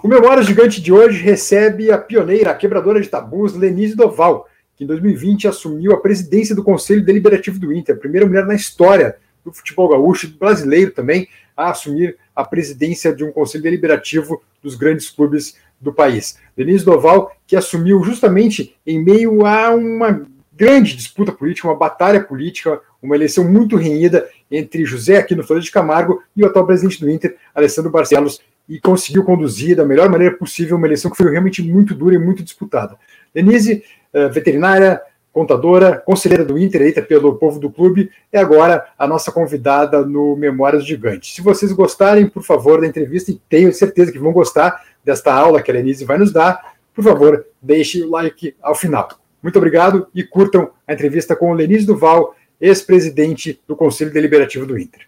O Memória Gigante de hoje recebe a pioneira, a quebradora de tabus, Lenise Doval, que em 2020 assumiu a presidência do Conselho Deliberativo do Inter, a primeira mulher na história do futebol gaúcho brasileiro também a assumir a presidência de um Conselho Deliberativo dos grandes clubes do país. Denise Doval, que assumiu justamente em meio a uma grande disputa política, uma batalha política, uma eleição muito renhida entre José Aquino Flores de Camargo e o atual presidente do Inter, Alessandro Barcelos, e conseguiu conduzir da melhor maneira possível uma eleição que foi realmente muito dura e muito disputada. Denise, eh, veterinária, contadora, conselheira do Inter, eleita pelo povo do clube, é agora a nossa convidada no Memórias Gigantes. Se vocês gostarem, por favor, da entrevista, e tenho certeza que vão gostar desta aula que a Denise vai nos dar, por favor, deixe o like ao final. Muito obrigado e curtam a entrevista com o Lenise Duval, ex-presidente do Conselho Deliberativo do Inter.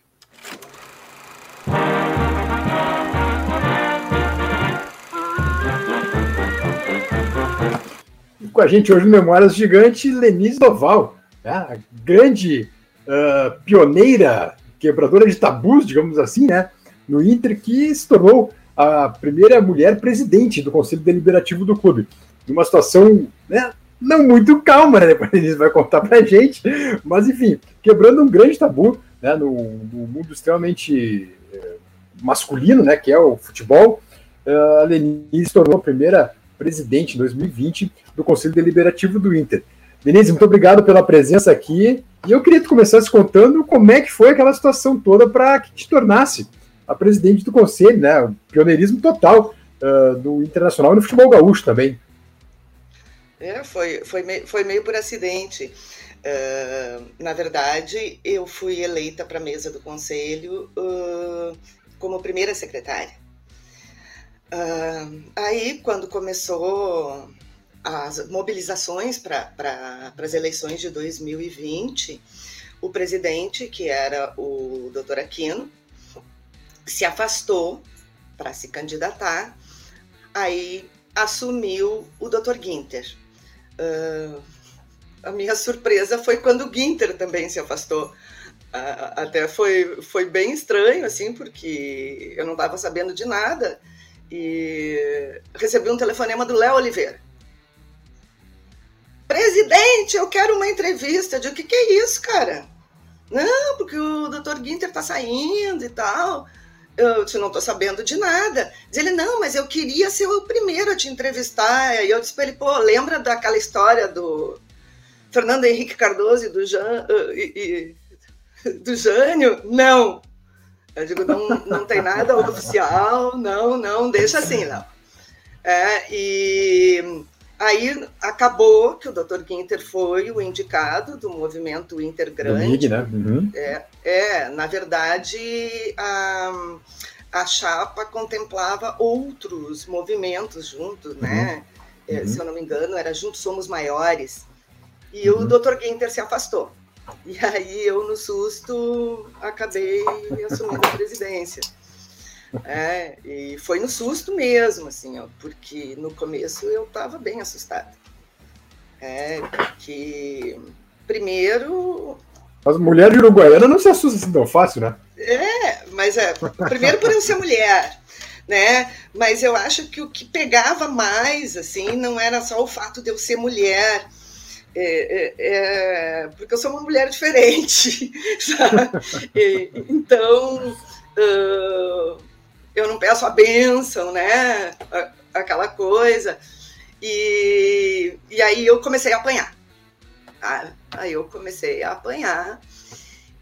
Com a gente hoje no Memórias Gigante, Lenise Doval, né? a grande uh, pioneira, quebradora de tabus, digamos assim, né? no Inter, que se tornou a primeira mulher presidente do Conselho Deliberativo do clube. Numa situação né, não muito calma, né? Depois a Lenise vai contar pra gente, mas enfim, quebrando um grande tabu né, no, no mundo extremamente eh, masculino, né, que é o futebol. Uh, a Lenise se tornou a primeira presidente em 2020 do Conselho Deliberativo do Inter. Denise, muito obrigado pela presença aqui. E eu queria que tu começasse contando como é que foi aquela situação toda para que te tornasse a presidente do conselho, né? O pioneirismo total uh, do internacional e no futebol gaúcho também. É, foi, foi, meio, foi meio por acidente. Uh, na verdade, eu fui eleita para a mesa do conselho uh, como primeira secretária. Uh, aí, quando começou as mobilizações para pra, as eleições de 2020, o presidente, que era o doutor Aquino, se afastou para se candidatar, aí assumiu o doutor Guinter. Uh, a minha surpresa foi quando o Guinter também se afastou. Uh, até foi, foi bem estranho, assim, porque eu não estava sabendo de nada e recebi um telefonema do Léo Oliveira. Presidente, eu quero uma entrevista. Eu digo, o que, que é isso, cara? Não, porque o doutor Guinter tá saindo e tal. Eu disse, não estou sabendo de nada. Diz ele, não, mas eu queria ser o primeiro a te entrevistar. E eu disse para ele, pô, lembra daquela história do Fernando Henrique Cardoso e do, Jan, e, e, do Jânio? Não. Eu digo, não, não tem nada oficial, não, não, deixa assim, não. É, e aí acabou que o Dr. Ginter foi o indicado do movimento Intergrande. né? Uhum. É, é, na verdade, a, a chapa contemplava outros movimentos juntos, né? Uhum. É, se eu não me engano, era Juntos Somos Maiores. E uhum. o Dr. Ginter se afastou. E aí eu, no susto, acabei assumindo a presidência. É, e foi no susto mesmo, assim, ó, porque no começo eu estava bem assustada. É, porque, primeiro. As mulheres de Uruguaiana não se assustam assim tão fácil, né? É, mas é. Primeiro por eu ser mulher, né? Mas eu acho que o que pegava mais, assim, não era só o fato de eu ser mulher é, é, é, porque eu sou uma mulher diferente, e, então uh, eu não peço a bênção, né? Aquela coisa. E, e aí eu comecei a apanhar. Tá? Aí eu comecei a apanhar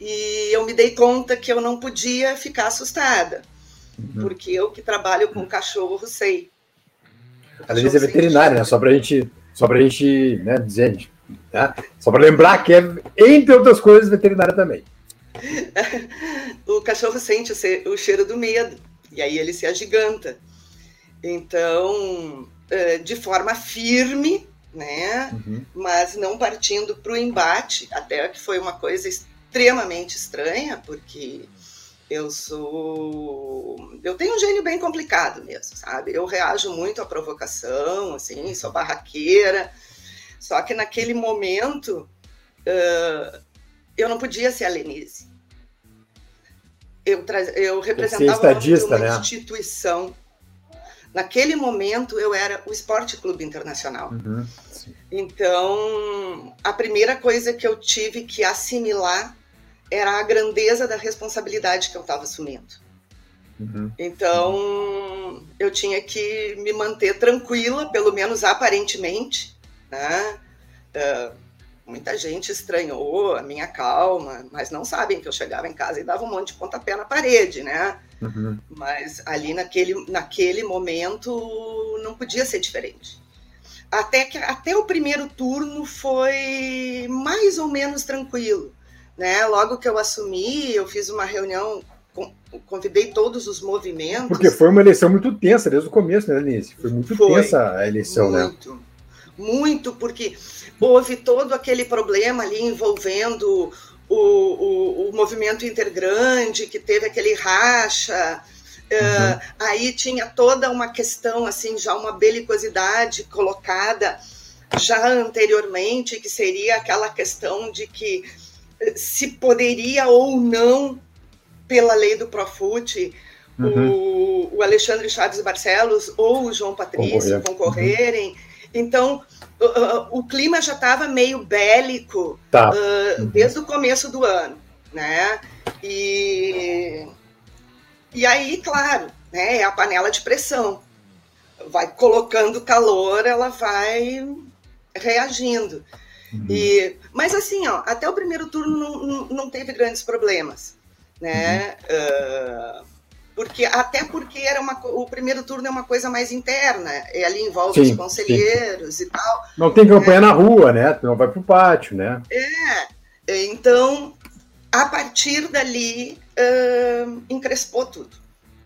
e eu me dei conta que eu não podia ficar assustada, uhum. porque eu que trabalho com cachorro sei. Às vezes é veterinária, né? Só para gente, só pra gente né, dizer, Tá? Só para lembrar que é, entre outras coisas, veterinária também. o cachorro sente o cheiro do medo e aí ele se agiganta. Então, é, de forma firme, né? Uhum. Mas não partindo para o embate, até que foi uma coisa extremamente estranha, porque eu sou. Eu tenho um gênio bem complicado mesmo, sabe? Eu reajo muito à provocação, assim, sou barraqueira. Só que naquele momento uh, eu não podia ser a Lenise. Eu, eu representava uma né? instituição. Naquele momento eu era o Esporte Clube Internacional. Uhum, então, a primeira coisa que eu tive que assimilar era a grandeza da responsabilidade que eu estava assumindo. Uhum. Então, eu tinha que me manter tranquila, pelo menos aparentemente. Né? Uh, muita gente estranhou a minha calma, mas não sabem que eu chegava em casa e dava um monte de pontapé na parede, né? Uhum. Mas ali naquele, naquele momento não podia ser diferente. Até, que, até o primeiro turno foi mais ou menos tranquilo. Né? Logo que eu assumi, eu fiz uma reunião, convidei todos os movimentos. Porque foi uma eleição muito tensa desde o começo, né, Denise? Foi muito foi, tensa a eleição, muito, né? Muito, porque houve todo aquele problema ali envolvendo o, o, o movimento intergrande, que teve aquele racha. Uhum. Uh, aí tinha toda uma questão, assim, já uma belicosidade colocada já anteriormente, que seria aquela questão de que eh, se poderia ou não, pela lei do Profut, uhum. o, o, Alexandre Chaves Barcelos ou o João Patrício Concorrer. concorrerem. Uhum. Então, o, o clima já estava meio bélico tá. uh, desde o começo do ano, né? E, e aí, claro, né, é a panela de pressão. Vai colocando calor, ela vai reagindo. Uhum. E, mas assim, ó, até o primeiro turno não, não, não teve grandes problemas, né? Uhum. Uh, porque até porque era uma, o primeiro turno é uma coisa mais interna, e ali envolve sim, os conselheiros sim. e tal. Não tem campanha é. na rua, né? Não vai para o pátio, né? É. Então, a partir dali, uh, encrespou tudo.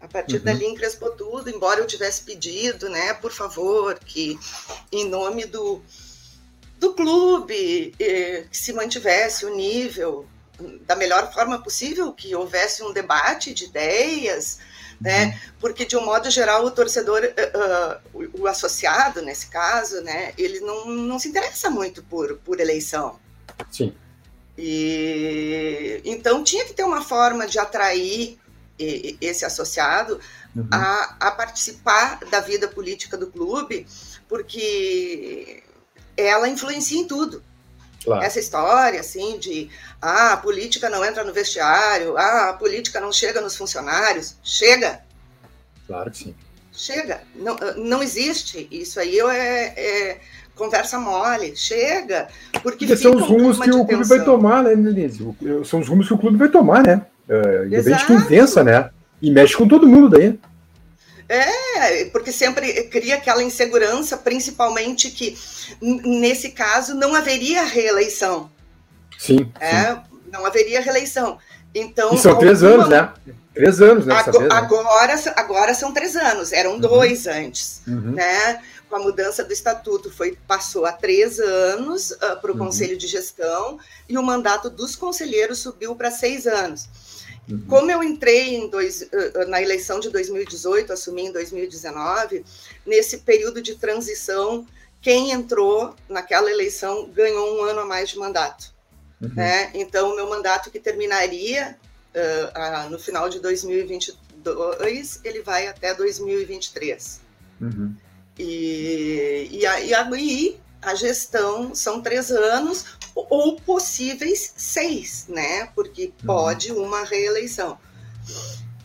A partir uhum. dali encrespou tudo, embora eu tivesse pedido, né, por favor, que em nome do, do clube, eh, que se mantivesse o nível da melhor forma possível, que houvesse um debate de ideias, né? Uhum. Porque de um modo geral o torcedor, uh, uh, o, o, associado nesse caso, né? Ele não, não se interessa muito por, por eleição. Sim. E então tinha que ter uma forma de atrair esse associado uhum. a, a participar da vida política do clube, porque ela influencia em tudo. Claro. Essa história, assim, de ah, a política não entra no vestiário, ah, a política não chega nos funcionários. Chega. Claro que sim. Chega. Não, não existe. Isso aí é, é conversa mole. Chega. Porque, porque são os rumos que o clube vai tomar, né, Denise? São os rumos que o clube vai tomar, né? É, independente quem vença, né? E mexe com todo mundo daí. É, porque sempre cria aquela insegurança, principalmente que nesse caso não haveria reeleição. Sim. É, sim. Não haveria reeleição. Então, e são três anos, né? Três anos nessa agora, vez, né? agora, agora são três anos, eram uhum. dois antes, uhum. né? Com a mudança do estatuto foi passou a três anos uh, para o uhum. conselho de gestão e o mandato dos conselheiros subiu para seis anos. Uhum. Como eu entrei dois, na eleição de 2018, assumi em 2019, nesse período de transição, quem entrou naquela eleição ganhou um ano a mais de mandato. Uhum. Né? Então, o meu mandato que terminaria uh, uh, no final de 2022, ele vai até 2023. Uhum. E, e, e aí a gestão são três anos, ou possíveis seis, né? Porque uhum. pode uma reeleição.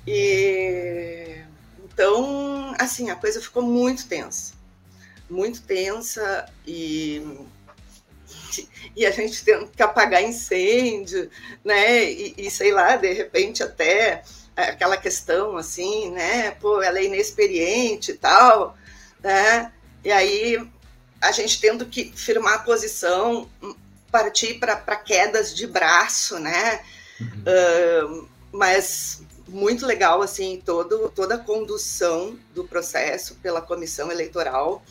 E, então, assim, a coisa ficou muito tensa. Muito tensa e, e a gente tendo que apagar incêndio, né? E, e sei lá, de repente até aquela questão assim, né? Pô, ela é inexperiente e tal, né? E aí a gente tendo que firmar a posição partir para quedas de braço, né? Uhum. Uh, mas muito legal, assim, todo, toda a condução do processo pela comissão eleitoral.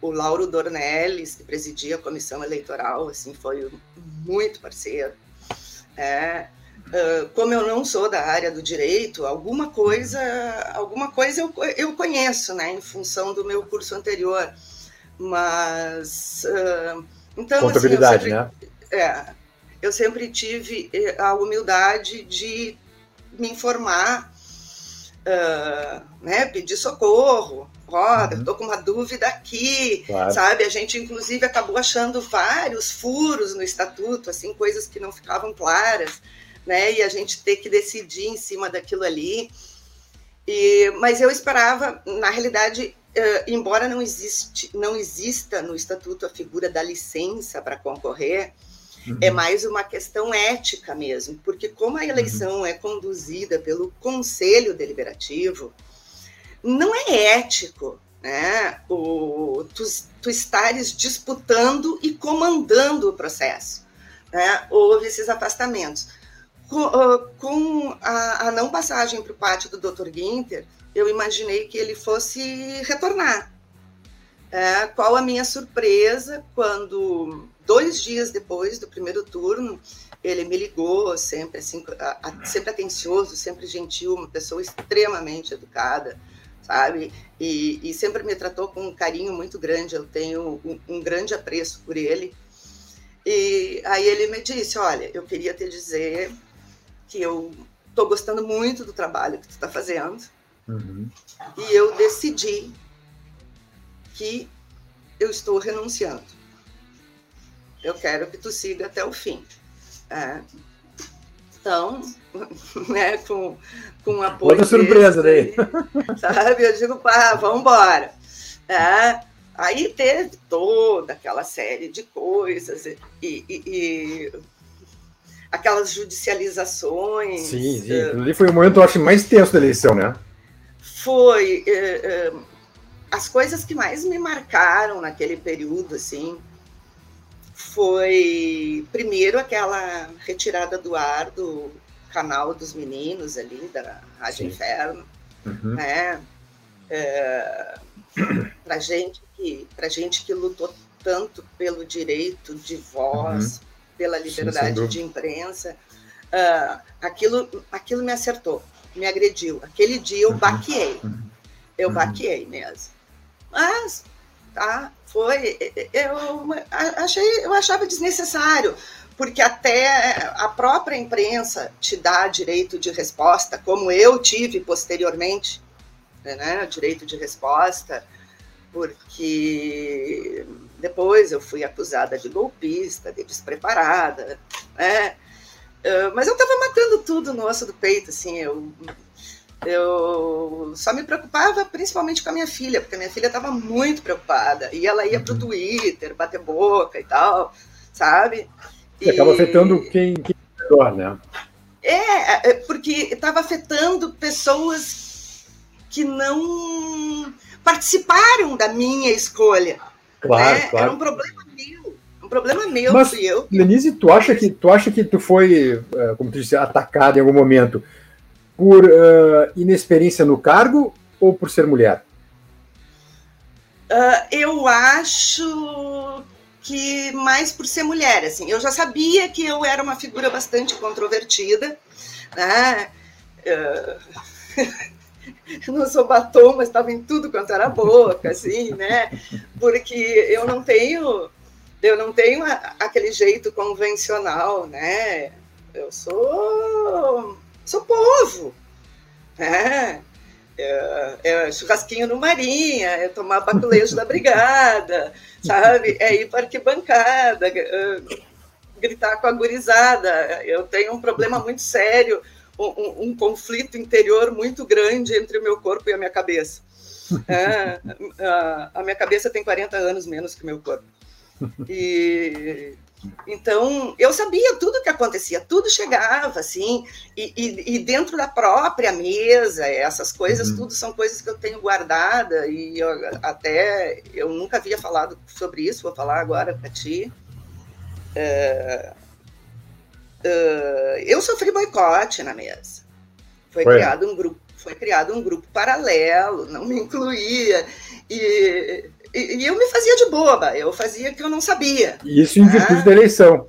O Lauro Dornelles, que presidia a comissão eleitoral, assim, foi muito parceiro. É, uh, como eu não sou da área do direito, alguma coisa, alguma coisa eu, eu conheço, né, em função do meu curso anterior. Mas uh, então, Contabilidade, assim, sempre, né? É, eu sempre tive eh, a humildade de me informar, uh, né, pedir socorro, ó, oh, uhum. eu tô com uma dúvida aqui, claro. sabe? A gente, inclusive, acabou achando vários furos no estatuto, assim, coisas que não ficavam claras, né? E a gente ter que decidir em cima daquilo ali. E, mas eu esperava, na realidade, uh, embora não, existe, não exista no estatuto a figura da licença para concorrer, é uhum. é mais uma questão ética mesmo, porque como a eleição uhum. é conduzida pelo Conselho Deliberativo, não é ético né, o, tu, tu estares disputando e comandando o processo. Né? Houve esses afastamentos. Com, uh, com a, a, não passagem para o pátio do Dr. Guinter, eu imaginei que ele fosse retornar. É, qual a minha surpresa quando, dois dias depois do primeiro turno, ele me ligou, sempre assim, sempre atencioso, sempre gentil, uma pessoa extremamente educada, sabe? E, e, sempre me tratou com um carinho muito grande, eu tenho um, um, grande apreço por ele. E aí ele me disse, olha, eu queria te dizer que eu estou gostando muito do trabalho que tu está fazendo, uhum. e eu decidi que eu estou renunciando. Eu quero que tu siga até o fim. É, então, né, com, com apoio. Outra surpresa daí. Sabe? Eu digo, pá, vamos embora. É, aí teve toda aquela série de coisas e, e, e aquelas judicializações. Sim, sim. Ali foi o momento, eu acho, mais tenso da eleição, né? Foi. É, é, as coisas que mais me marcaram naquele período, assim, foi primeiro aquela retirada do ar do canal dos meninos ali da Rádio Sim. Inferno, uhum. né? É, para gente que para gente que lutou tanto pelo direito de voz, uhum. pela liberdade Sim, de imprensa, uh, aquilo aquilo me acertou, me agrediu. Aquele dia eu uhum. baqueei, eu uhum. baqueei mesmo. Mas tá? Foi, eu achei, eu achava desnecessário, porque até a própria imprensa te dá direito de resposta, como eu tive posteriormente, né, direito de resposta, porque depois eu fui acusada de golpista, de despreparada, né? Mas eu estava matando tudo no osso do peito, assim, eu eu só me preocupava principalmente com a minha filha, porque a minha filha estava muito preocupada. E ela ia para o uhum. Twitter, bater boca e tal, sabe? E, acaba afetando quem, quem é melhor, né? É, é porque estava afetando pessoas que não participaram da minha escolha. Claro, né? claro. Era um problema problema meu, Mas, eu. Denise, tu acha que tu acha que tu foi, é, como tu disse, atacada em algum momento? por uh, inexperiência no cargo ou por ser mulher? Uh, eu acho que mais por ser mulher, assim. Eu já sabia que eu era uma figura bastante controvertida, né? Uh, não sou batom, mas estava em tudo quanto era boca, assim, né? Porque eu não tenho, eu não tenho aquele jeito convencional, né? Eu sou sou povo. É, é, é, churrasquinho no Marinha, é tomar baculejo da brigada, sabe? É ir para arquibancada, é, gritar com a gurizada. Eu tenho um problema muito sério, um, um, conflito interior muito grande entre o meu corpo e a minha cabeça. É, a, a minha cabeça tem 40 anos menos que o meu corpo. E então, eu sabia tudo o que acontecia, tudo chegava, assim, e, e, e, dentro da própria mesa, essas coisas, uhum. tudo são coisas que eu tenho guardada, e eu, até eu nunca havia falado sobre isso, vou falar agora para ti. Uh, uh, eu sofri boicote na mesa. Foi, foi, criado um grupo, foi criado um grupo paralelo, não me incluía, e e, eu me fazia de boba, eu fazia que eu não sabia. Isso em virtude ah. da eleição.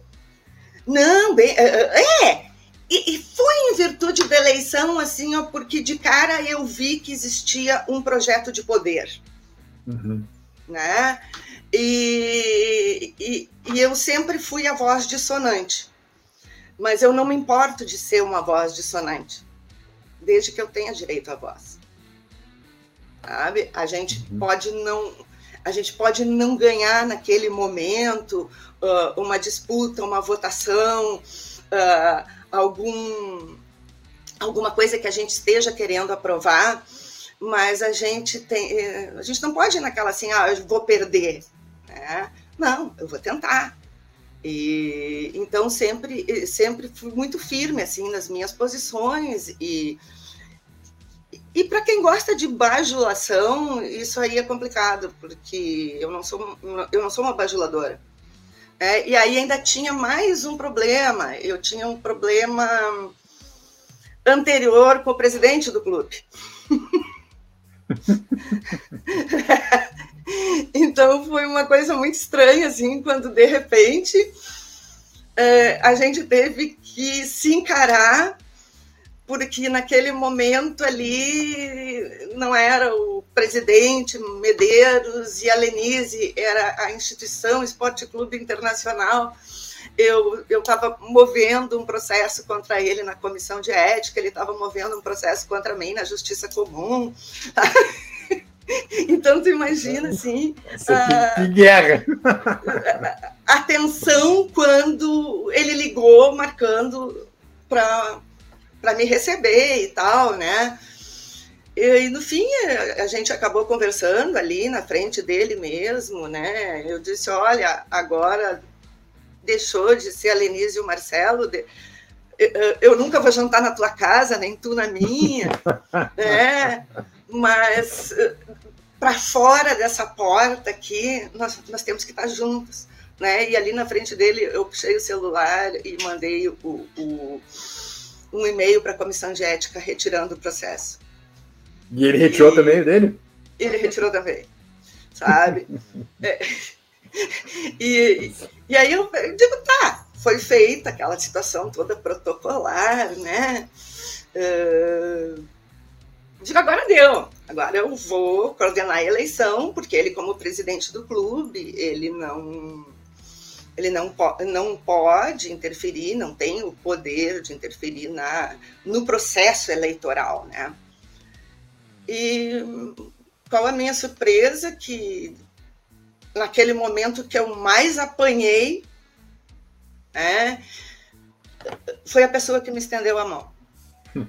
Não, bem, é. é, é. E, e, foi em virtude da eleição, assim, ó, porque de cara eu vi que existia um projeto de poder. Uhum. Né? E, e, e eu sempre fui a voz dissonante. Mas eu não me importo de ser uma voz dissonante, desde que eu tenha direito à voz. sabe? A gente uhum. pode não a gente pode não ganhar naquele momento uh, uma disputa, uma votação, uh, algum, alguma coisa que a gente esteja querendo aprovar, mas a gente tem, eh, a gente não pode ir naquela assim, ah, eu vou perder, né? Não, eu vou tentar. E então sempre, sempre fui muito firme assim nas minhas posições e e para quem gosta de bajulação, isso aí é complicado, porque eu não sou, eu não sou uma bajuladora. É, e aí ainda tinha mais um problema. Eu tinha um problema anterior com o presidente do clube. então foi uma coisa muito estranha, assim, quando de repente é, a gente teve que se encarar porque naquele momento ali não era o presidente Medeiros e a Lenise, era a instituição Esporte Clube Internacional. Eu estava movendo um processo contra ele na comissão de ética, ele estava movendo um processo contra mim na justiça comum. Então, tu imagina, assim... Nossa, que, que guerra! A tensão quando ele ligou marcando para para me receber e tal, né? E, no fim, a gente acabou conversando ali na frente dele mesmo, né? Eu disse: olha, agora deixou de ser a Lenise e o Marcelo. De... Eu nunca vou jantar na tua casa, nem tu na minha, né? Mas para fora dessa porta aqui, nós, nós temos que estar juntos, né? E ali na frente dele, eu puxei o celular e mandei o, o um e-mail para a comissão de ética retirando o processo. E ele retirou e, também o dele? Ele retirou também, sabe? é, e, e aí eu digo, tá, foi feita aquela situação toda protocolar, né? Uh, digo, agora deu. Agora eu vou coordenar a eleição, porque ele, como presidente do clube, ele não ele não, não pode interferir, não tem o poder de interferir na, no processo eleitoral, né? E qual a minha surpresa que naquele momento que eu mais apanhei, né, foi a pessoa que me estendeu a mão. Hum.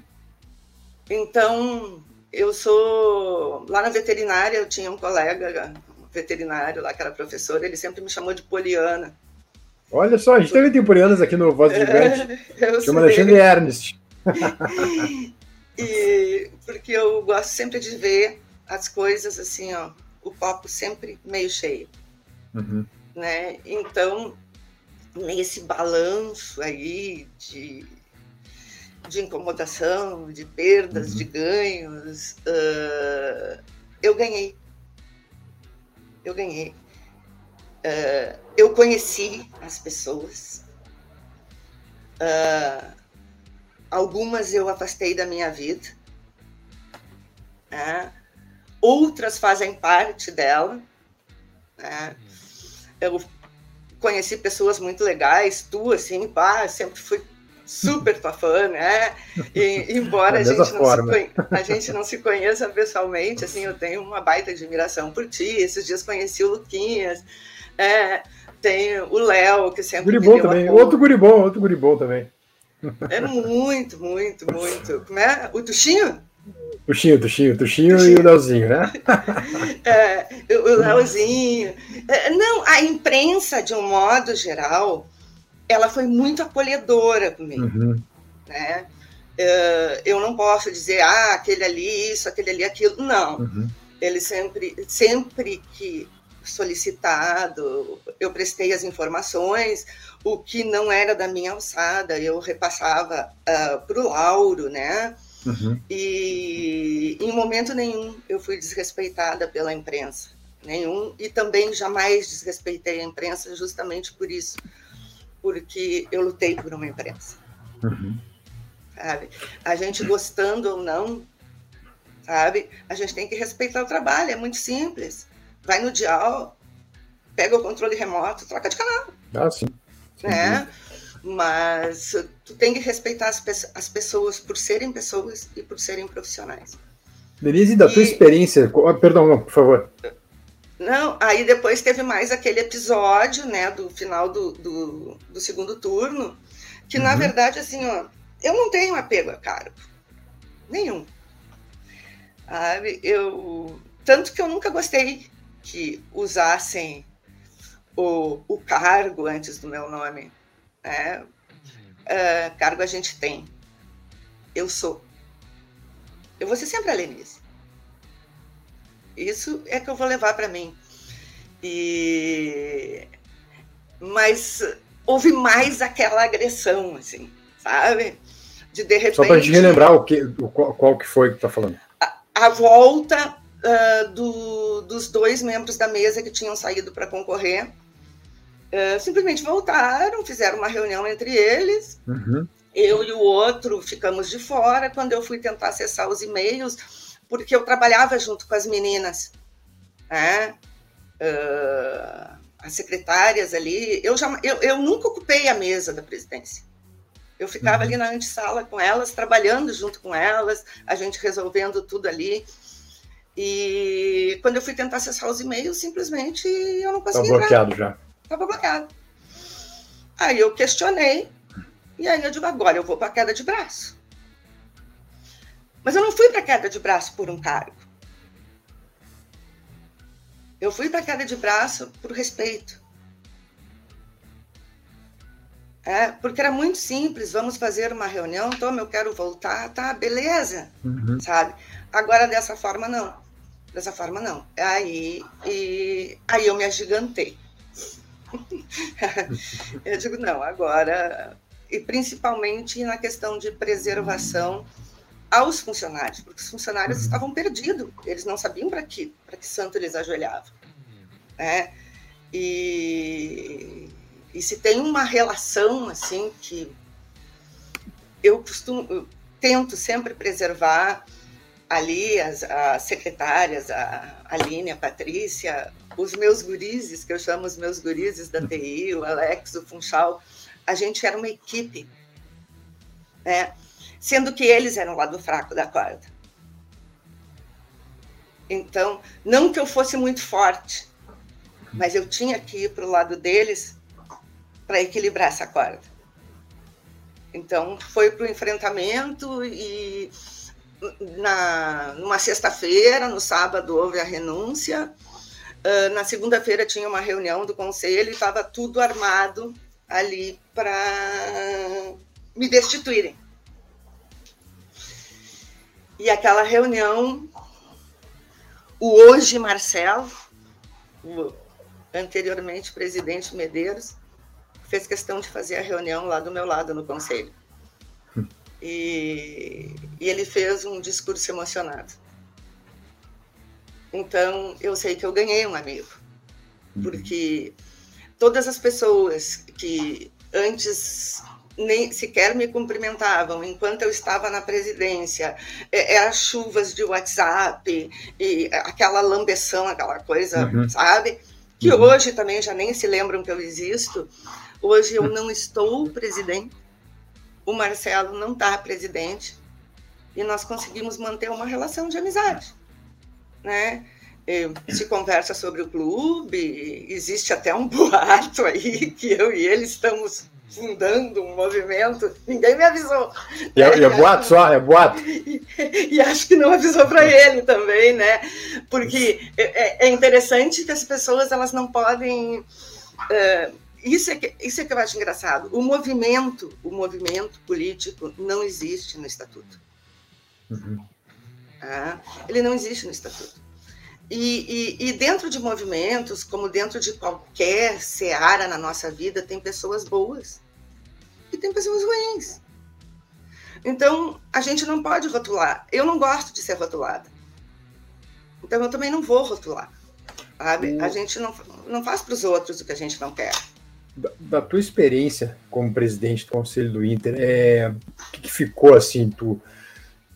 Então, eu sou lá na veterinária, eu tinha um colega veterinário lá que era professor, ele sempre me chamou de Poliana. Olha só, a gente também tem purianas aqui no Voz Gigante. É, Chama Alexandre Ernest. e porque eu gosto sempre de ver as coisas assim, ó, o copo sempre meio cheio. Uhum. Né? Então, nesse balanço aí de, de incomodação, de perdas, uhum. de ganhos, uh, eu ganhei. Eu ganhei. Uh, eu conheci as pessoas. Uh, algumas eu afastei da minha vida. Né? Outras fazem parte dela. Né? Eu conheci pessoas muito legais, tu, assim, pá, sempre fui super tua fã, né? E, embora a gente, conhe... a gente, não se conheça pessoalmente, assim, eu tenho uma baita admiração por ti. Esses dias conheci o Luquinhas, é, tem o Léo, que sempre. Guribom também. Outro guribom, outro guribom também. É muito, muito, muito. Como é? O Tuxinho? Tuxinho, Tuxinho, Tuxinho, Tuxinho. e o Leozinho, né? é, o Leozinho. É, não, a imprensa, de um modo geral, ela foi muito acolhedora comigo. Uhum. Né? É, eu não posso dizer, ah, aquele ali, isso, aquele ali, aquilo. Não. Uhum. Ele sempre, sempre que solicitado, eu prestei as informações, o que não era da minha alçada, eu repassava uh, ah, para o Lauro, né? Uhum. E em momento nenhum eu fui desrespeitada pela imprensa, nenhum, e também jamais desrespeitei a imprensa justamente por isso, porque eu lutei por uma imprensa. Uhum. Sabe? A gente gostando ou não, sabe? A gente tem que respeitar o trabalho, é muito simples vai no dial, pega o controle remoto, troca de canal. Ah, sim. né? Mas tu tem que respeitar as, as pessoas por serem pessoas e por serem profissionais. Denise, da e... tua experiência, ah, perdão, não, por favor. Não, aí depois teve mais aquele episódio, né, do final do, do, do segundo turno, que uhum. na verdade, assim, ó, eu não tenho apego a cargo. Nenhum. Sabe? Eu, tanto que eu nunca gostei que usassem o, o cargo antes do meu nome. Né? Uh, cargo a gente tem. Eu sou. Eu vou ser sempre a Lenise. Isso é que eu vou levar para mim. E mas houve mais aquela agressão, assim, sabe? De de repente. Só para a gente relembrar o que, o, qual, qual que foi que está falando. A, a volta uh, do, dos dois membros da mesa que tinham saído para concorrer. Uh, simplesmente voltaram, fizeram uma reunião entre eles. Uhum. Eu e o outro ficamos de fora. Quando eu fui tentar acessar os e-mails, porque eu trabalhava junto com as meninas, né? Uh, as secretárias ali. Eu, já, eu, eu nunca ocupei a mesa da presidência. Eu ficava uhum. ali na antessala com elas, trabalhando junto com elas, a gente resolvendo tudo ali. E quando eu fui tentar acessar os e-mails, simplesmente eu não consegui Estava bloqueado já. Estava bloqueado. Aí eu questionei, e aí eu digo, agora eu vou para a queda de braço. Mas eu não fui para a queda de braço por um cargo. Eu fui para a queda de braço por respeito. É, porque era muito simples, vamos fazer uma reunião, toma, eu quero voltar, tá, beleza, uhum. sabe? Agora dessa forma não, dessa forma não. Aí, e, aí eu me agigantei. eu digo, não, agora, e principalmente na questão de preservação aos funcionários, porque os funcionários uhum. estavam perdidos, eles não sabiam para que, para que santo eles ajoelhavam. Né? E, e se tem uma relação assim que eu costumo, eu tento sempre preservar ali as, as secretárias, a Aline, a Patrícia, os meus gurizes, que eu chamo os meus gurizes da TI, o Alex, o Funchal, a gente era uma equipe, né? sendo que eles eram o lado fraco da corda. Então, não que eu fosse muito forte, mas eu tinha que ir para o lado deles para equilibrar essa corda. Então, foi para o enfrentamento e na, numa sexta-feira, no sábado, houve a renúncia. Uh, na segunda-feira tinha uma reunião do conselho e estava tudo armado ali para me destituírem. E aquela reunião, o hoje Marcelo, o anteriormente presidente Medeiros, fez questão de fazer a reunião lá do meu lado no conselho. E, e ele fez um discurso emocionado. Então, eu sei que eu ganhei um amigo, porque todas as pessoas que antes nem sequer me cumprimentavam enquanto eu estava na presidência. É, é as chuvas de WhatsApp e aquela lambeção, aquela coisa, uhum. sabe? Que uhum. hoje também já nem se lembram que eu existo. Hoje eu não estou presidente, o Marcelo não está presidente e nós conseguimos manter uma relação de amizade, né? se conversa sobre o clube, existe até um boato aí que eu e ele estamos fundando um movimento, ninguém me avisou. E é, é, é boato só, é boato. E, e, acho que não avisou para ele também, né? Porque é, é, interessante que as pessoas elas não podem. Uh, isso, é que, isso é que eu acho engraçado. O movimento, o movimento político não existe no estatuto. Uhum. Ah, ele não existe no estatuto. E, e, e, dentro de movimentos, como dentro de qualquer seara na nossa vida, tem pessoas boas e tem pessoas ruins. Então, a gente não pode rotular. Eu não gosto de ser rotulada. Então, eu também não vou rotular. Sabe? A gente não, não faz para os outros o que a gente não quer. Da, da, tua experiência como presidente do Conselho do Inter, é, o que, que ficou assim? Tu,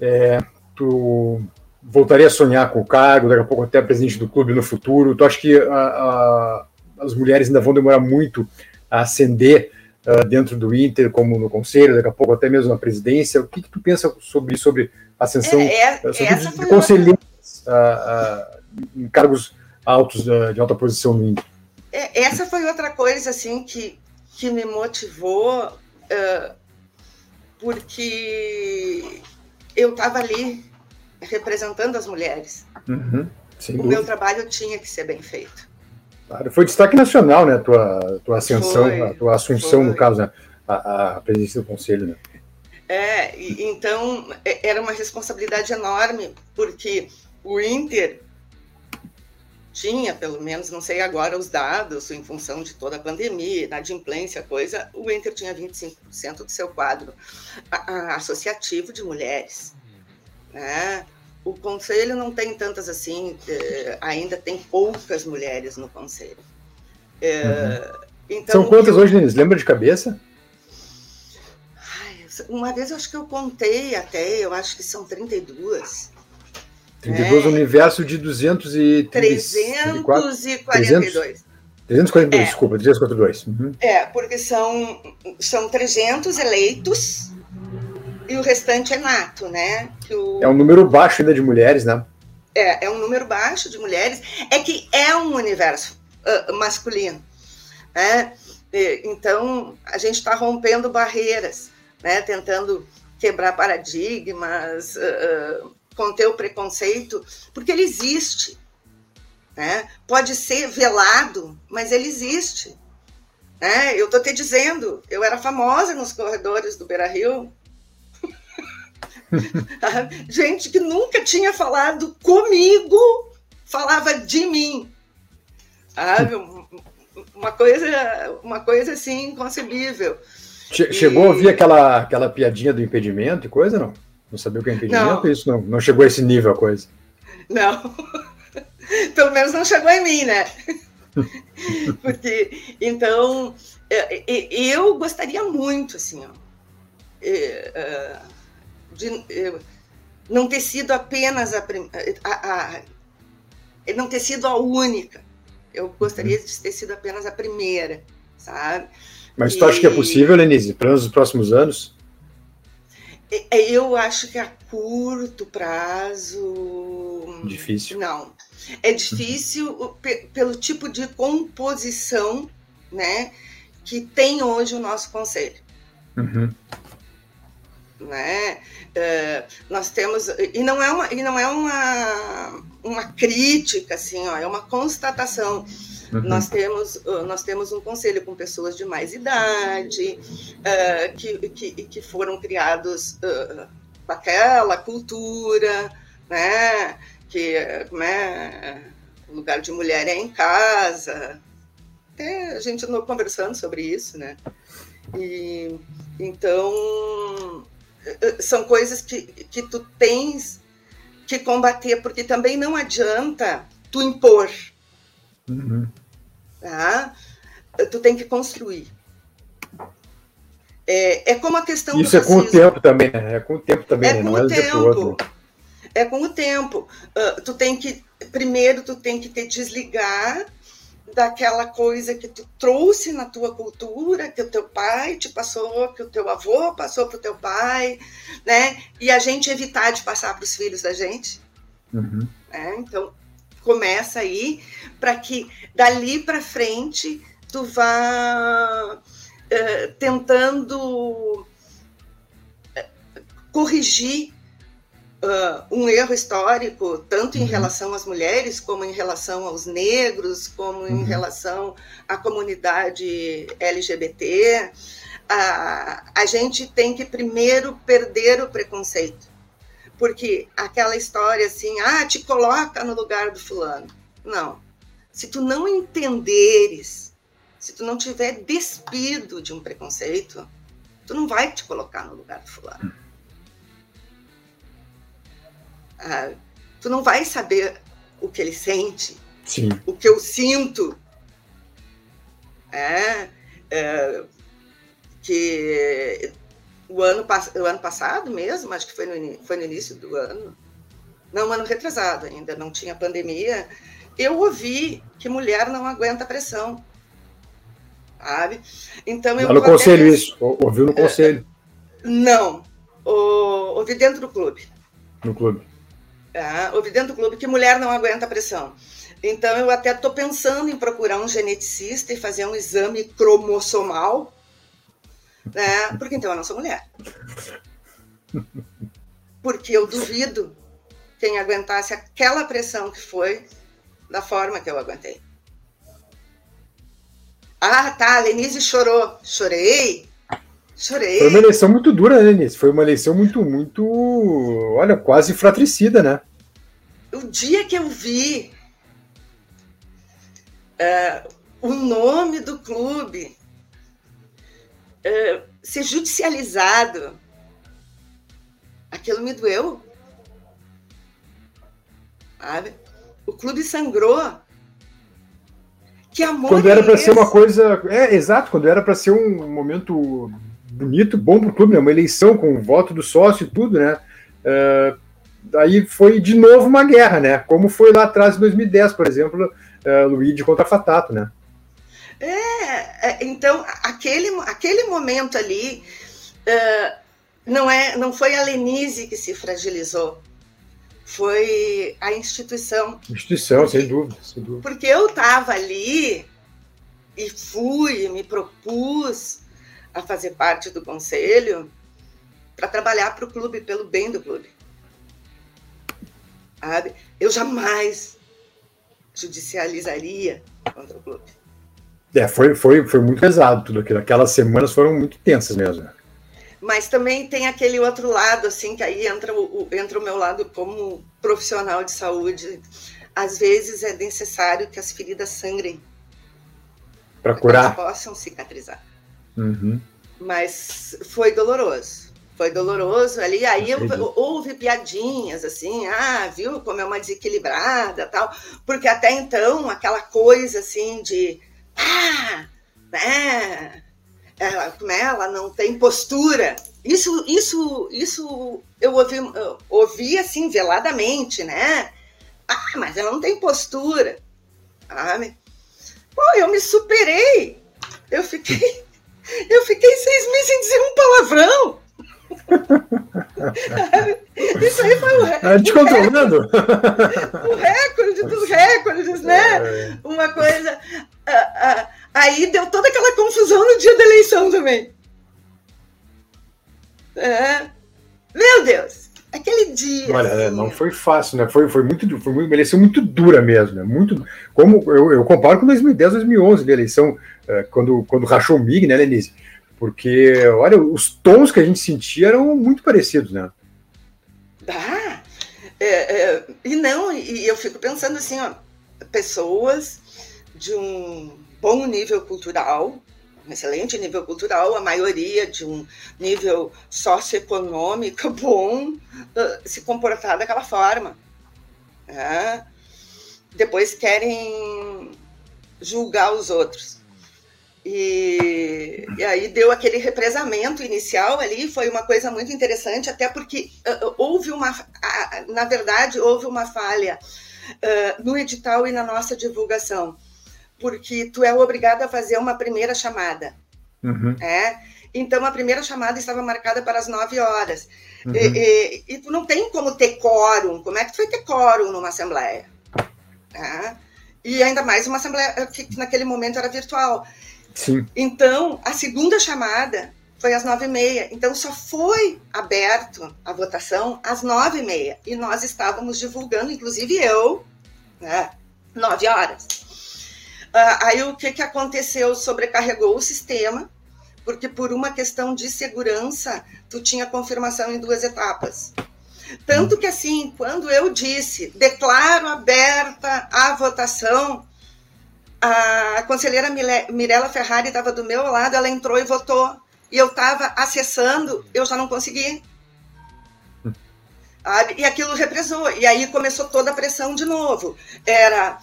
é, tu voltaria a sonhar com o cargo, daqui a pouco até presidente do clube no futuro? Tu acha que a, a, as mulheres ainda vão demorar muito a ascender uh, dentro do Inter, como no conselho, daqui a pouco até mesmo na presidência. O que, que tu pensa sobre, sobre ascensão é, é, sobre de, de conselheiros uh, em cargos altos de alta posição no Inter? É, essa foi outra coisa assim que, que me motivou, porque eu estava ali representando as mulheres. Uhum, o meu trabalho tinha que ser bem feito. Claro, foi destaque nacional, né? A tua, tua ascensão, foi, a tua assunção, foi. no caso, né? a, a presidência do conselho, né? É, então é, era uma responsabilidade enorme, porque o Inter tinha, pelo menos, não sei agora os dados, em função de toda a pandemia, inadimplência, coisa, o Inter tinha 25% do seu quadro associativo de mulheres. Né? O conselho não tem tantas assim, eh, ainda tem poucas mulheres no conselho. Eh, uhum. Então, São quantas eu... hoje, Denise? Lembra de cabeça? uma vez eu acho que eu contei até, eu acho que são 32. 32 é. universo de 234. 342. 342, é. desculpa, 342. Uhum. É, porque são, são 300 eleitos e o restante é nato, né? O... É um número baixo ainda de mulheres, né? É, é um número baixo de mulheres. É que é um universo uh, masculino. Né? Então, a gente está rompendo barreiras, né? tentando quebrar paradigmas, uh, conter o preconceito, porque ele existe. Né? Pode ser velado, mas ele existe. Né? Eu estou te dizendo, eu era famosa nos corredores do Beira Rio, Gente que nunca tinha falado comigo falava de mim. Sabe? Uma coisa, uma coisa assim inconcebível. Chegou e... a ouvir aquela, aquela piadinha do impedimento e coisa, não? Não sabia o que é impedimento? Não. Isso não, não chegou a esse nível a coisa. Não. Pelo menos não chegou em mim, né? Porque, então, eu gostaria muito, assim, ó, de não ter sido apenas a, a, a, não ter sido a única. Eu gostaria de ter sido apenas a primeira, sabe? Mas e... tu acha que é possível, Lenise, para os próximos anos? Eu acho que a curto prazo. Difícil. Não. É difícil pelo tipo de composição né, que tem hoje o nosso conselho. Uhum né? Uh, nós temos e não é uma e não é uma uma crítica assim, ó, é uma constatação. Uhum. Nós temos nós temos um conselho com pessoas de mais idade uh, que, que, que foram criados uh, com aquela cultura, né? Que como é, o lugar de mulher é em casa. Até a gente andou conversando sobre isso, né? E então são coisas que, que tu tens que combater, porque também não adianta tu impor. Uhum. Tá? Tu tem que construir. É, é como a questão Isso é com o tempo também, né? É com o tempo também, é né? Com não o é tempo. É com o tempo. Uh, tu tem que, primeiro, tu tem que te desligar daquela coisa que tu trouxe na tua cultura, que o teu pai te passou, que o teu avô passou para o teu pai, né? E a gente evitar de passar para os filhos da gente. Uhum. Né? Então, começa aí para que dali para frente tu vá uh, tentando uh, corrigir uh, um erro histórico, tanto em uhum. relação às mulheres, como em relação aos negros, como uhum. em relação à comunidade LGBT. Uh, a gente tem que primeiro perder o preconceito. Porque aquela história assim, ah, te coloca no lugar do fulano. Não. Se tu não entenderes, se tu não tiver despido de um preconceito, tu não vai te colocar no lugar do fulano. Ah, tu não vai saber o que ele sente, Sim. o que eu sinto. É, é, que o ano, o ano passado mesmo, acho que foi no, foi no início do ano, não, ano retrasado ainda, não tinha pandemia, eu ouvi que mulher não aguenta pressão. sabe? Então eu. no conselho, isso. Ouviu no conselho. Não. ouvi dentro do clube. No clube. É, ouvi dentro do clube que mulher não aguenta pressão. Então, eu até estou pensando em procurar um geneticista e fazer um exame cromossomal, né? Porque então eu não sou mulher. Porque eu duvido quem aguentasse aquela pressão que foi da forma que eu aguentei. Ah, tá, a Lenise chorou. Chorei. Chorei. Foi uma eleição muito dura, né, Lenise? Foi uma eleição muito, muito, olha, quase fratricida, né? O dia que eu vi uh, o nome do clube uh, ser judicializado, aquilo me doeu. Sabe? O clube sangrou. Que amor Quando era é para ser uma coisa. É, exato, quando era para ser um momento bonito, bom para o clube, né? uma eleição com o voto do sócio e tudo, né? Uh, aí foi de novo uma guerra, né? Como foi lá atrás em 2010, por exemplo, uh, Luigi contra Fatato, né? É, é, então aquele, aquele momento ali uh, não é, não foi a Lenise que se fragilizou, foi a instituição. Instituição, porque, sem, dúvida, sem dúvida. Porque eu estava ali e fui, me propus a fazer parte do conselho para trabalhar para o clube, pelo bem do clube. Sabe? Eu jamais judicializaria contra o clube. É, foi, foi, foi muito pesado tudo aquilo. Aquelas semanas foram muito tensas mesmo. Mas também tem aquele outro lado, assim, que aí entra o, entra o meu lado como profissional de saúde. Às vezes é necessário que as feridas sangrem. Para curar. Que possam cicatrizar. Uhum. Mas foi doloroso foi doloroso ali. Aí eu, houve piadinhas assim, ah, viu como é uma desequilibrada tal, porque até então aquela coisa assim de ah, né, ela, é, ela não tem postura. Isso, isso, isso eu ouvi, eu ouvi assim veladamente, né? Ah, mas ela não tem postura. Ah, pô, eu me superei. Eu fiquei, eu fiquei seis meses sem dizer um palavrão. Isso aí foi o recorde. controlando? O recorde dos recordes, né? É. Uma coisa. Aí deu toda aquela confusão no dia da eleição também. É. Meu Deus! Aquele dia. Olha, é, assim, não foi fácil, né? Foi, foi muito, foi uma eleição muito dura mesmo, né? Muito, como eu, eu comparo com 2010, 2011, a eleição, quando, quando rachou o MIG, né, Lenise? Porque, olha, os tons que a gente sentia eram muito parecidos, né? Ah, é, é, e não, e eu fico pensando assim, ó, pessoas de um bom nível cultural, um excelente nível cultural, a maioria de um nível socioeconômico bom, uh, se comportar daquela forma. Né? Depois querem julgar os outros. E, e, aí deu aquele represamento inicial ali, foi uma coisa muito interessante, até porque uh, houve uma, uh, na verdade, houve uma falha uh, no edital e na nossa divulgação, porque tu é obrigado a fazer uma primeira chamada. Uhum. É? Então, a primeira chamada estava marcada para as 9 horas. Uhum. E, e, e, tu não tem como ter quórum. Como é que tu vai ter quórum numa assembleia? É? E ainda mais uma assembleia que naquele momento era virtual. Sim. Então, a segunda chamada foi às nove e meia. Então, só foi aberto a votação às nove e meia. E nós estávamos divulgando, inclusive eu, né, nove horas. Uh, aí, o que, que aconteceu? Sobrecarregou o sistema, porque por uma questão de segurança, tu tinha confirmação em duas etapas. Tanto que, assim, quando eu disse, declaro aberta a votação, a conselheira Mirella Ferrari estava do meu lado, ela entrou e votou. E eu estava acessando, eu já não consegui. E aquilo represou. E aí começou toda a pressão de novo. Era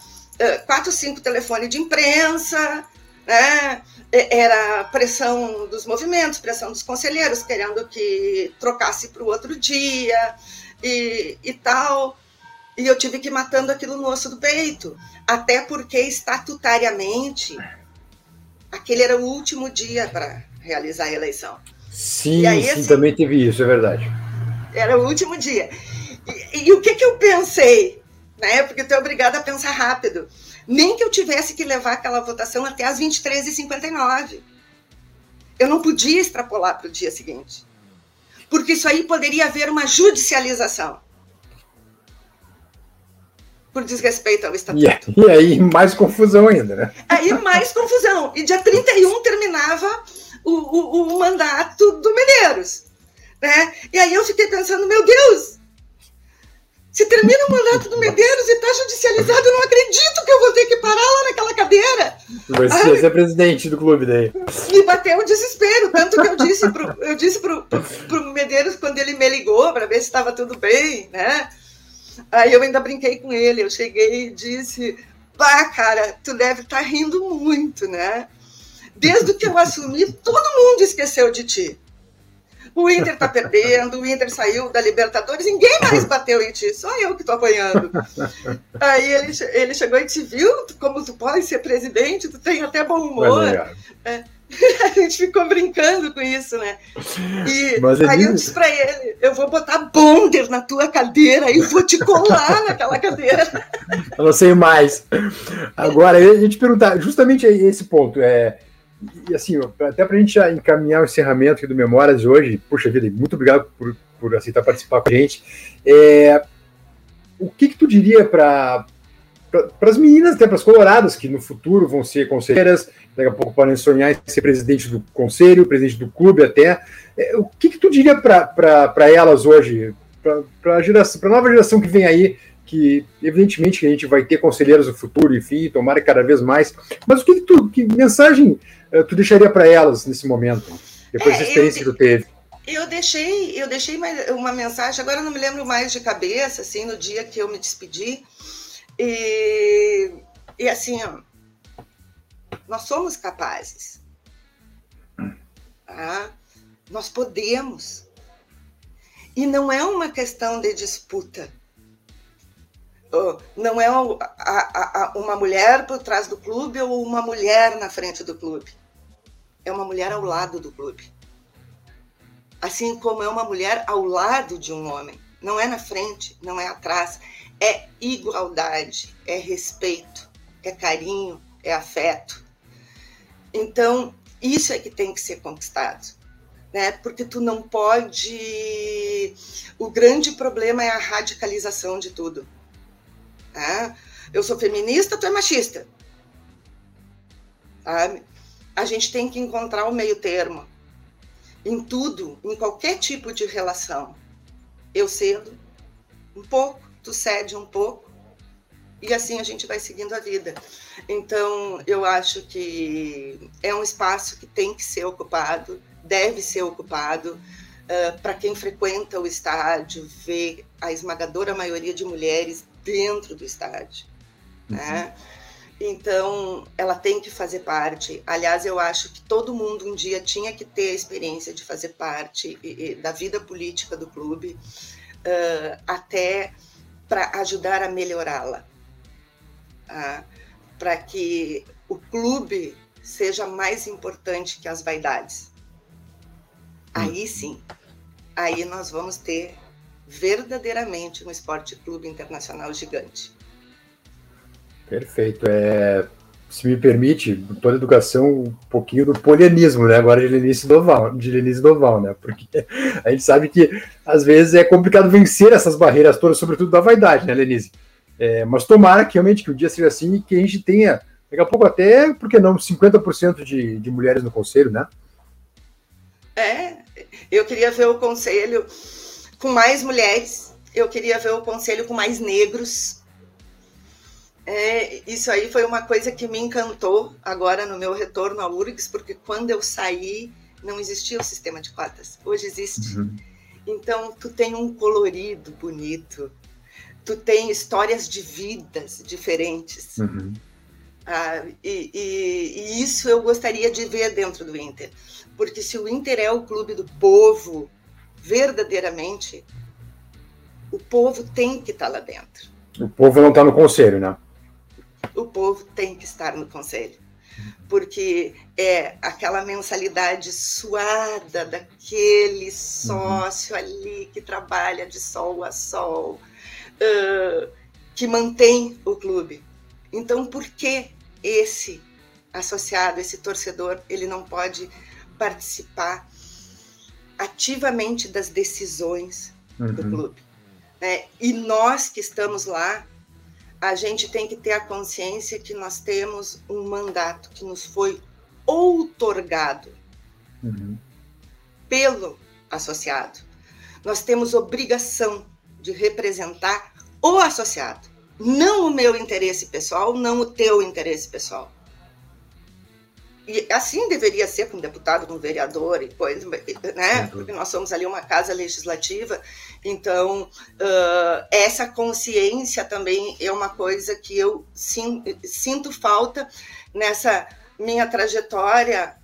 quatro, cinco telefones de imprensa, né? era pressão dos movimentos, pressão dos conselheiros, querendo que trocasse para o outro dia e, e tal. E eu tive que ir matando aquilo no osso do peito. Até porque, estatutariamente, aquele era o último dia para realizar a eleição. Sim, aí, sim, assim, também teve isso, é verdade. Era o último dia. E, e o que, que eu pensei? Né? Porque eu estou obrigada a pensar rápido. Nem que eu tivesse que levar aquela votação até as 23h59. Eu não podia extrapolar para o dia seguinte. Porque isso aí poderia haver uma judicialização por desrespeito ao estatuto. E aí, mais confusão ainda, né? Aí, mais confusão. E dia 31 terminava o, o, o mandato do Medeiros. Né? E aí eu fiquei pensando, meu Deus, se termina o mandato do Medeiros e está judicializado, eu não acredito que eu vou ter que parar lá naquela cadeira. Vai ser, ser presidente do clube daí. Me bateu o desespero, tanto que eu disse pro, eu disse pro, pro, pro Medeiros quando ele me ligou para ver se estava tudo bem, né? Aí eu ainda brinquei com ele, eu cheguei e disse, pá, cara, tu deve estar tá rindo muito, né? Desde que eu assumi, todo mundo esqueceu de ti. O Inter tá perdendo, o Inter saiu da Libertadores, ninguém mais bateu em ti, só eu que tô apanhando. Aí ele, ele chegou e te viu, como tu pode ser presidente, tu tem até bom humor. É. A gente ficou brincando com isso, né? E aí eu disse para ele: eu vou botar bonder na tua cadeira e vou te colar naquela cadeira. Eu não sei mais. Agora, a gente perguntar justamente esse ponto. É, e assim, até para a gente encaminhar o encerramento aqui do Memórias hoje, puxa vida, muito obrigado por, por aceitar participar com a gente. É, o que, que tu diria para para as meninas, até para as coloradas, que no futuro vão ser conselheiras, daqui a pouco podem sonhar em ser presidente do conselho, presidente do clube até. É, o que, que tu diria para elas hoje, para a nova geração que vem aí, que evidentemente que a gente vai ter conselheiros no futuro, enfim, tomara cada vez mais, mas o que, tu, que mensagem uh, tu deixaria para elas nesse momento, depois é, da experiência eu, que tu teve? Eu deixei, eu deixei uma mensagem, agora não me lembro mais de cabeça, assim, no dia que eu me despedi, e, e assim, ó, nós somos capazes. Tá? Nós podemos. E não é uma questão de disputa. Não é uma mulher por trás do clube ou uma mulher na frente do clube. É uma mulher ao lado do clube. Assim como é uma mulher ao lado de um homem. Não é na frente, não é atrás. É igualdade, é respeito, é carinho, é afeto. Então, isso é que tem que ser conquistado. Né? Porque tu não pode. O grande problema é a radicalização de tudo. Tá? Eu sou feminista, tu é machista. A gente tem que encontrar o meio termo. Em tudo, em qualquer tipo de relação. Eu cedo um pouco, tu cede um pouco, e assim a gente vai seguindo a vida. Então, eu acho que é um espaço que tem que ser ocupado, deve ser ocupado. Uh, para quem frequenta o estádio, vê a esmagadora maioria de mulheres dentro do estádio. Uhum. Né? Então, ela tem que fazer parte. Aliás, eu acho que todo mundo um dia tinha que ter a experiência de fazer parte da vida política do clube, uh, até para ajudar a melhorá-la para que o clube seja mais importante que as vaidades. Aí hum. sim, aí nós vamos ter verdadeiramente um esporte clube internacional gigante. Perfeito. É, se me permite, toda educação, um pouquinho do polianismo, né? Agora de Lenice Doval, de Doval, né? Porque a gente sabe que às vezes é complicado vencer essas barreiras todas, sobretudo da vaidade, né, Lenise? É, mas tomara que realmente que o dia seja assim e que a gente tenha, daqui a pouco até, por que não, 50% de, de mulheres no conselho, né? É, eu queria ver o conselho com mais mulheres, eu queria ver o conselho com mais negros. É, isso aí foi uma coisa que me encantou agora no meu retorno à URGS, porque quando eu saí não existia o sistema de cotas, hoje existe. Uhum. Então, tu tem um colorido bonito, tu tem histórias de vidas diferentes. Uhum. Ah, e, e, e, isso eu gostaria de ver dentro do Inter. Porque se o Inter é o clube do povo, verdadeiramente, o povo tem que estar lá dentro. O povo não está no conselho, né? O povo tem que estar no conselho. porque é aquela mensalidade suada daquele sócio ali que trabalha de sol a sol, uh, que mantém o clube. Então, por que esse associado, esse torcedor, ele não pode participar ativamente das decisões uhum. do clube? Né? E nós que estamos lá, a gente tem que ter a consciência que nós temos um mandato que nos foi outorgado uhum. pelo associado. Nós temos obrigação de representar o associado, não o meu interesse pessoal, não o teu interesse pessoal. E assim deveria ser com um deputado, com um vereador, e coisa, né? Porque nós somos ali uma casa legislativa, então uh, essa consciência também é uma coisa que eu sinto falta nessa minha trajetória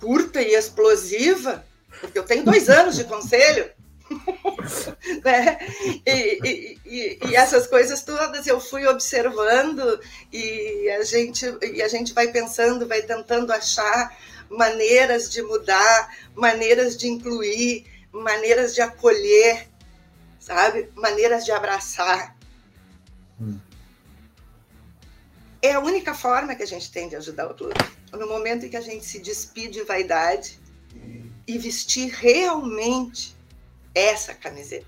curta e explosiva, porque eu tenho dois anos de conselho, né? E, e, e, essas coisas todas eu fui observando e a gente e a gente vai pensando, vai tentando achar maneiras de mudar, maneiras de incluir, maneiras de acolher, sabe? Maneiras de abraçar. Hum. É a única forma que a gente tem de ajudar o clube. No momento em que a gente se despide de vaidade e vestir realmente essa camiseta,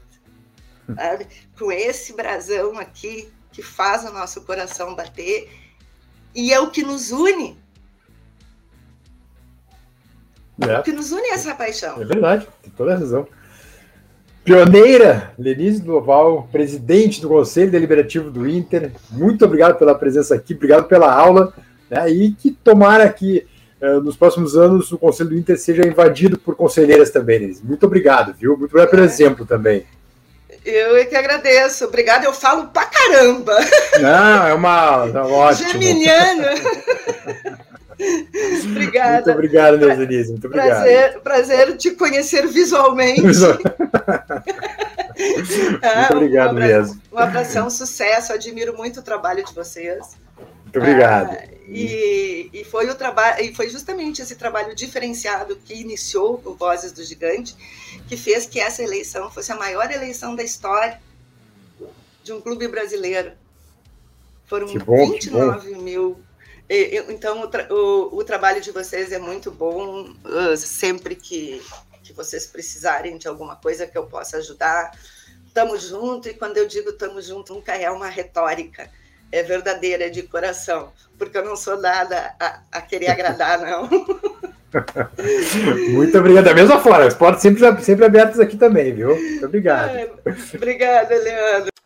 sabe? Com esse brasão aqui que faz o nosso coração bater e é o que nos une. É. O que nos une é essa paixão. É verdade, tem toda a razão. Pioneira, Lenise Duval, presidente do Conselho Deliberativo do Inter, muito obrigado pela presença aqui, obrigado pela aula, né, e que tomara que nos próximos anos o Conselho do Inter seja invadido por conselheiras também, Lenise. Muito obrigado, viu? Muito obrigado pelo é. exemplo também. Eu é que agradeço, obrigado. Eu falo pra caramba. Não, é uma. Tá ótimo. Geminiano. Obrigada. Muito obrigado, pra... Denise. Muito obrigado. Prazer, prazer te conhecer visualmente. ah, muito obrigado um abraço, mesmo. Um abração, sucesso. Admiro muito o trabalho de vocês. Muito obrigado. Ah, e, e, foi o trabalho, e foi justamente esse trabalho diferenciado que iniciou o Vozes do Gigante, que fez que essa eleição fosse a maior eleição da história de um clube brasileiro. Foram bom, 29 mil então, o, tra o, o, trabalho de vocês é muito bom. Sempre que, que vocês precisarem de alguma coisa que eu possa ajudar, estamos junto. E quando eu digo estamos junto, nunca é uma retórica, é verdadeira, é de coração, porque eu não sou dada a, a querer agradar, não. Muito obrigado. Da mesma forma, as portas sempre, sempre abertas aqui também, viu? Muito obrigado. Obrigada, Leandro.